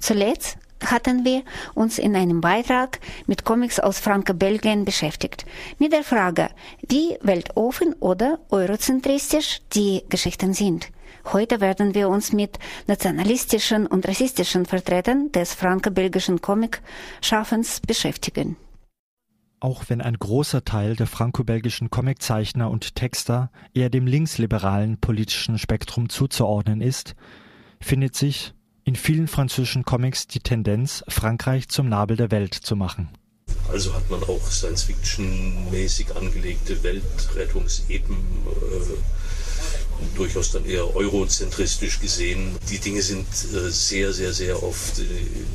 Zuletzt hatten wir uns in einem Beitrag mit Comics aus Franke-Belgien beschäftigt. Mit der Frage, wie weltoffen oder eurozentristisch die Geschichten sind. Heute werden wir uns mit nationalistischen und rassistischen Vertretern des franco-belgischen Comic-Schaffens beschäftigen. Auch wenn ein großer Teil der franco-belgischen Comiczeichner und Texter eher dem linksliberalen politischen Spektrum zuzuordnen ist, findet sich in vielen französischen Comics die Tendenz, Frankreich zum Nabel der Welt zu machen. Also hat man auch Science-Fiction-mäßig angelegte Weltrettungsepen äh, durchaus dann eher eurozentristisch gesehen. Die Dinge sind äh, sehr, sehr, sehr oft äh,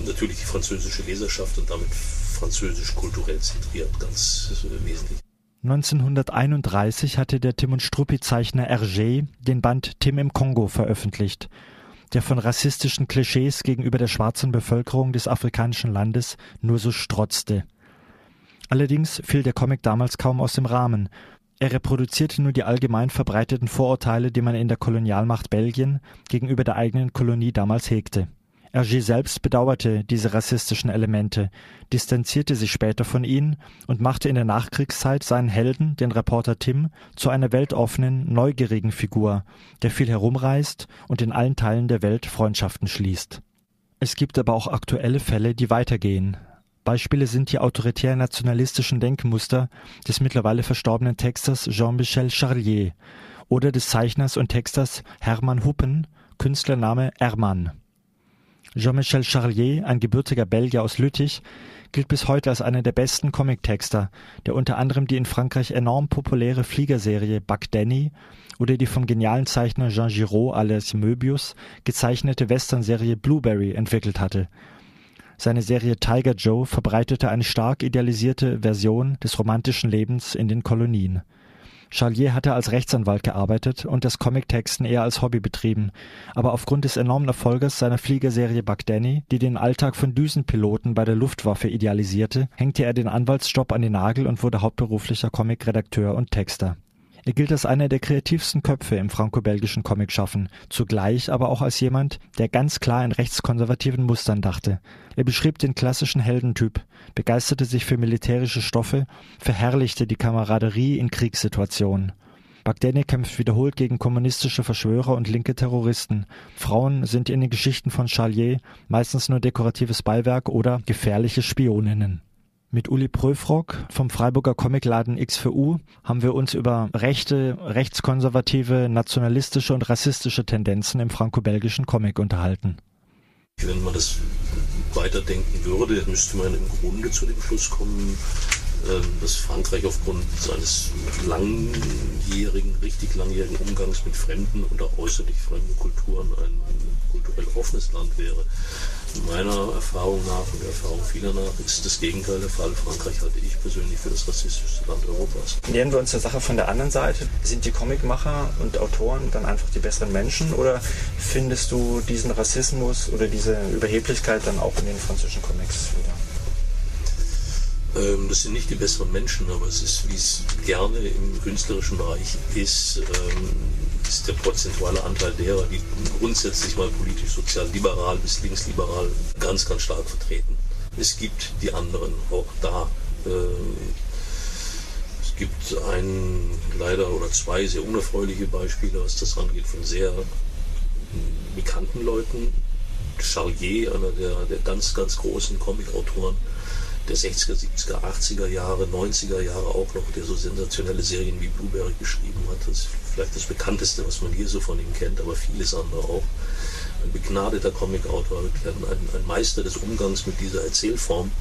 natürlich die französische Leserschaft und damit französisch kulturell zentriert, ganz äh, wesentlich. 1931 hatte der Tim und Struppi-Zeichner Hergé den Band Tim im Kongo veröffentlicht der von rassistischen Klischees gegenüber der schwarzen Bevölkerung des afrikanischen Landes nur so strotzte. Allerdings fiel der Comic damals kaum aus dem Rahmen. Er reproduzierte nur die allgemein verbreiteten Vorurteile, die man in der Kolonialmacht Belgien gegenüber der eigenen Kolonie damals hegte. Hergé selbst bedauerte diese rassistischen Elemente, distanzierte sich später von ihnen und machte in der Nachkriegszeit seinen Helden, den Reporter Tim, zu einer weltoffenen, neugierigen Figur, der viel herumreist und in allen Teilen der Welt Freundschaften schließt. Es gibt aber auch aktuelle Fälle, die weitergehen. Beispiele sind die autoritär-nationalistischen Denkmuster des mittlerweile verstorbenen Texters Jean-Michel Charlier oder des Zeichners und Texters Hermann Huppen, Künstlername Hermann. Jean-Michel Charlier, ein gebürtiger Belgier aus Lüttich, gilt bis heute als einer der besten Comic-Texter, der unter anderem die in Frankreich enorm populäre Fliegerserie Buck Danny oder die vom genialen Zeichner Jean Giraud alias Möbius gezeichnete Western-Serie Blueberry entwickelt hatte. Seine Serie Tiger Joe verbreitete eine stark idealisierte Version des romantischen Lebens in den Kolonien. Charlier hatte als Rechtsanwalt gearbeitet und das Comictexten eher als Hobby betrieben, aber aufgrund des enormen Erfolges seiner Fliegerserie Buck Danny, die den Alltag von Düsenpiloten bei der Luftwaffe idealisierte, hängte er den Anwaltsjob an den Nagel und wurde hauptberuflicher Comicredakteur und Texter er gilt als einer der kreativsten Köpfe im franco-belgischen Comicschaffen, zugleich aber auch als jemand, der ganz klar in rechtskonservativen Mustern dachte. Er beschrieb den klassischen Heldentyp, begeisterte sich für militärische Stoffe, verherrlichte die Kameraderie in Kriegssituationen. Bagdani kämpft wiederholt gegen kommunistische Verschwörer und linke Terroristen. Frauen sind in den Geschichten von Charlier meistens nur dekoratives Beiwerk oder gefährliche Spioninnen. Mit Uli Pröfrock vom Freiburger Comicladen X4U haben wir uns über rechte, rechtskonservative, nationalistische und rassistische Tendenzen im franco-belgischen Comic unterhalten. Wenn man das weiterdenken würde, müsste man im Grunde zu dem Schluss kommen, dass Frankreich aufgrund seines langjährigen, richtig langjährigen Umgangs mit fremden und auch äußerlich fremden Kulturen ein kulturell offenes Land wäre. Meiner Erfahrung nach und der Erfahrung vieler nach ist das Gegenteil der Fall. Frankreich halte ich persönlich für das rassistischste Land Europas. Nähern wir uns der Sache von der anderen Seite. Sind die Comicmacher und Autoren dann einfach die besseren Menschen oder findest du diesen Rassismus oder diese Überheblichkeit dann auch in den französischen Comics wieder? Ähm, das sind nicht die besseren Menschen, aber es ist, wie es gerne im künstlerischen Bereich ist, ähm, ist der prozentuale Anteil derer, die grundsätzlich mal politisch, sozial, liberal bis linksliberal ganz, ganz stark vertreten. Es gibt die anderen auch da. Ähm, es gibt ein, leider oder zwei sehr unerfreuliche Beispiele, was das angeht, von sehr bekannten Leuten. Charlier, einer der, der ganz, ganz großen Comicautoren, der 60er, 70er, 80er Jahre, 90er Jahre auch noch, der so sensationelle Serien wie Blueberry geschrieben hat. Das ist vielleicht das bekannteste, was man hier so von ihm kennt, aber vieles andere auch. Ein begnadeter Comicautor, ein, ein Meister des Umgangs mit dieser Erzählform,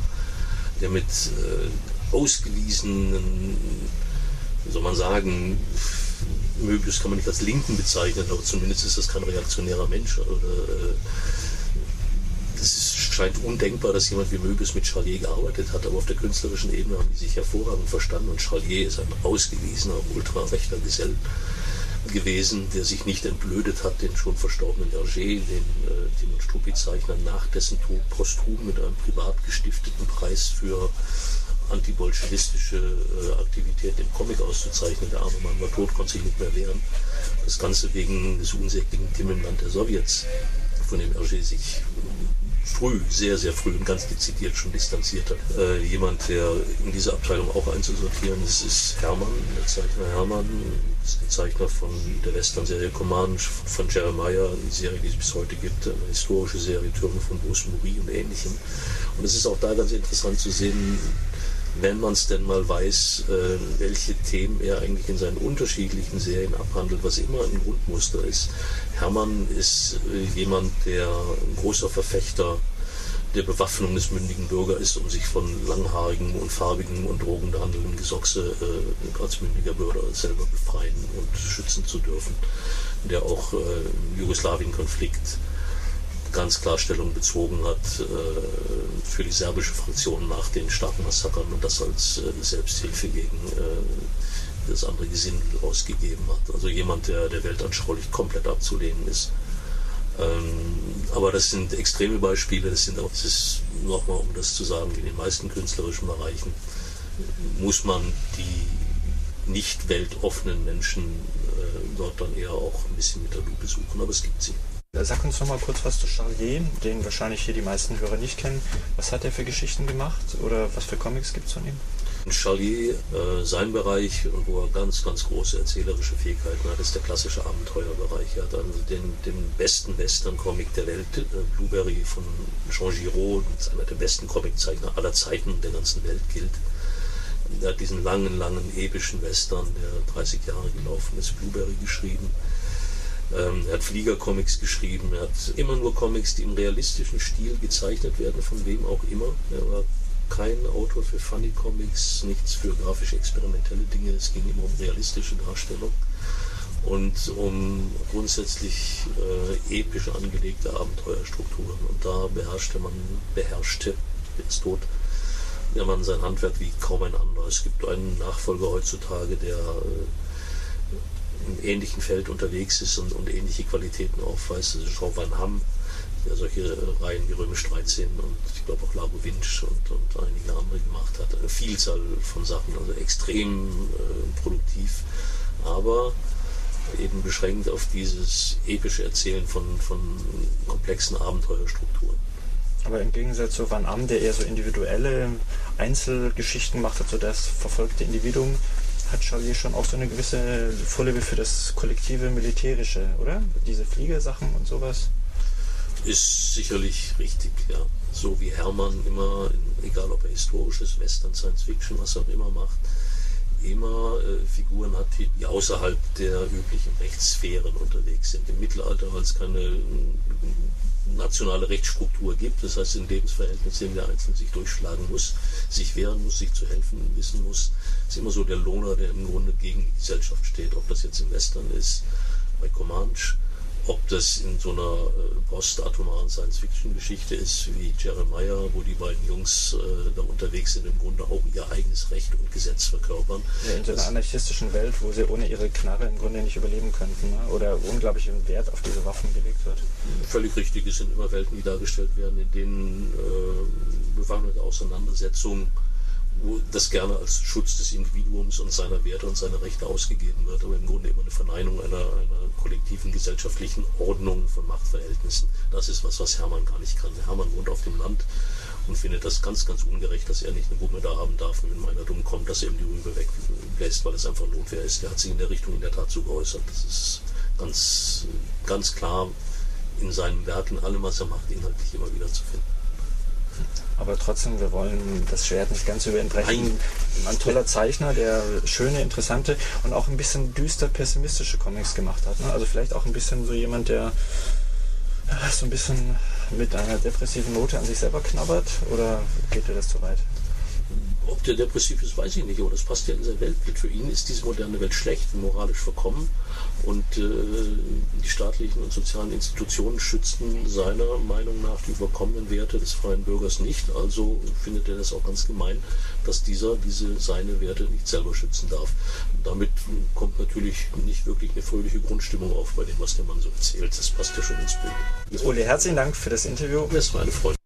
der mit äh, ausgewiesenen, wie soll man sagen, Möbius kann man nicht als Linken bezeichnen, aber zumindest ist das kein reaktionärer Mensch. Oder, äh, das ist scheint undenkbar, dass jemand wie Möbius mit Charlier gearbeitet hat, aber auf der künstlerischen Ebene haben die sich hervorragend verstanden und Charlier ist ein ausgewiesener ultrarechter Gesell gewesen, der sich nicht entblödet hat, den schon verstorbenen Hergé, den äh, Timon Struppi-Zeichner, nach dessen Tod posthum mit einem privat gestifteten Preis für antibolschewistische äh, Aktivität im Comic auszuzeichnen. Der arme Mann war tot, konnte sich nicht mehr wehren. Das Ganze wegen des unsäglichen Tim im Land der Sowjets von dem Hergé sich früh, sehr, sehr früh und ganz dezidiert schon distanziert hat. Äh, jemand, der in diese Abteilung auch einzusortieren ist, ist Hermann, der Zeichner Hermann, ist der Zeichner von der Western-Serie Command von Jeremiah, die Serie, die es bis heute gibt, eine historische Serie, Türme von Bruce Moury und ähnlichem. Und es ist auch da ganz interessant zu sehen, wenn man es denn mal weiß, äh, welche Themen er eigentlich in seinen unterschiedlichen Serien abhandelt, was immer ein Grundmuster ist. Hermann ist äh, jemand, der ein großer Verfechter der Bewaffnung des mündigen Bürgers ist, um sich von langhaarigen und farbigen und drogenbehandelnden Gesochse äh, als mündiger Bürger selber befreien und schützen zu dürfen, der auch äh, im Jugoslawien-Konflikt ganz klar Stellung bezogen hat äh, für die serbische Fraktion nach den starken Massakern und das als äh, Selbsthilfe gegen äh, das andere Gesindel ausgegeben hat. Also jemand, der der weltanschaulich komplett abzulehnen ist. Ähm, aber das sind extreme Beispiele, das sind auch, das ist nochmal, um das zu sagen, in den meisten künstlerischen Bereichen muss man die nicht weltoffenen Menschen äh, dort dann eher auch ein bisschen mit der Lupe suchen, aber es gibt sie. Sag uns noch mal kurz was zu Charlier, den wahrscheinlich hier die meisten Hörer nicht kennen. Was hat er für Geschichten gemacht oder was für Comics gibt es von ihm? Charlier, äh, sein Bereich, wo er ganz, ganz große erzählerische Fähigkeiten hat, ist der klassische Abenteuerbereich. Er hat also den, den besten Western-Comic der Welt, äh, Blueberry von Jean Giraud, einer der besten Comiczeichner aller Zeiten der ganzen Welt gilt. Er hat diesen langen, langen, epischen Western, der 30 Jahre gelaufen ist, Blueberry geschrieben. Ähm, er hat Fliegercomics geschrieben, er hat immer nur Comics, die im realistischen Stil gezeichnet werden, von wem auch immer. Er war kein Autor für Funny Comics, nichts für grafisch experimentelle Dinge. Es ging immer um realistische Darstellung und um grundsätzlich äh, episch angelegte Abenteuerstrukturen. Und da beherrschte man, beherrschte, ist tot, der Mann sein Handwerk wie kaum ein anderer. Es gibt einen Nachfolger heutzutage, der äh, im ähnlichen Feld unterwegs ist und, und ähnliche Qualitäten aufweist. Ist Jean Van Hamm, der solche Reihen wie Römisch 13 und ich glaube auch Lago Winch und, und einige andere gemacht hat. Eine Vielzahl von Sachen, also extrem äh, produktiv, aber eben beschränkt auf dieses epische Erzählen von, von komplexen Abenteuerstrukturen. Aber im Gegensatz zu Van Am, der eher so individuelle Einzelgeschichten macht so das verfolgte Individuum, hat Charlier schon auch so eine gewisse Vorliebe für das kollektive Militärische, oder? Diese Fliegersachen und sowas. Ist sicherlich richtig, ja. So wie Hermann immer, egal ob er historisches, Western, Science Fiction, was auch immer macht, immer äh, Figuren hat, die, außerhalb der üblichen Rechtssphären unterwegs sind. Im Mittelalter, weil es keine nationale Rechtsstruktur gibt, das heißt in Lebensverhältnissen, in der Einzelne sich durchschlagen muss, sich wehren muss, sich zu helfen wissen muss, ist immer so der Lohner, der im Grunde gegen die Gesellschaft steht, ob das jetzt im Western ist, bei Comanche, ob das in so einer äh, postatomaren Science-Fiction-Geschichte ist wie Jeremiah, wo die beiden Jungs äh, da unterwegs sind, im Grunde auch ihr eigenes Recht und Gesetz verkörpern. Ja, in so einer anarchistischen Welt, wo sie ohne ihre Knarre im Grunde nicht überleben könnten ne? oder unglaublichen Wert auf diese Waffen gelegt wird. Völlig richtig, es sind immer Welten, die dargestellt werden, in denen äh, bewaffnete Auseinandersetzungen das gerne als Schutz des Individuums und seiner Werte und seiner Rechte ausgegeben wird, aber im Grunde immer eine Verneinung einer, einer kollektiven gesellschaftlichen Ordnung von Machtverhältnissen. Das ist was, was Hermann gar nicht kann. Hermann wohnt auf dem Land und findet das ganz, ganz ungerecht, dass er nicht eine Wumme da haben darf, wenn einer dumm kommt, dass er ihm die Rübe wegbläst, weil es einfach Notwehr ist. Der hat sich in der Richtung in der Tat so geäußert. Das ist ganz, ganz klar in seinen Werken, allem, was er macht, inhaltlich immer wieder zu finden. Aber trotzdem, wir wollen das Schwert nicht ganz überbrechen. Ein toller Zeichner, der schöne, interessante und auch ein bisschen düster pessimistische Comics gemacht hat. Ne? Also vielleicht auch ein bisschen so jemand, der so ein bisschen mit einer depressiven Note an sich selber knabbert oder geht dir das zu weit? Ob der depressiv ist, weiß ich nicht, aber das passt ja in sein Weltbild. Für ihn ist diese moderne Welt schlecht, moralisch verkommen und äh, die staatlichen und sozialen Institutionen schützen seiner Meinung nach die überkommenen Werte des freien Bürgers nicht. Also findet er das auch ganz gemein, dass dieser diese seine Werte nicht selber schützen darf. damit kommt natürlich nicht wirklich eine fröhliche Grundstimmung auf bei dem, was der Mann so erzählt. Das passt ja schon ins Bild. Ole, herzlichen Dank für das Interview. Es war eine Freude.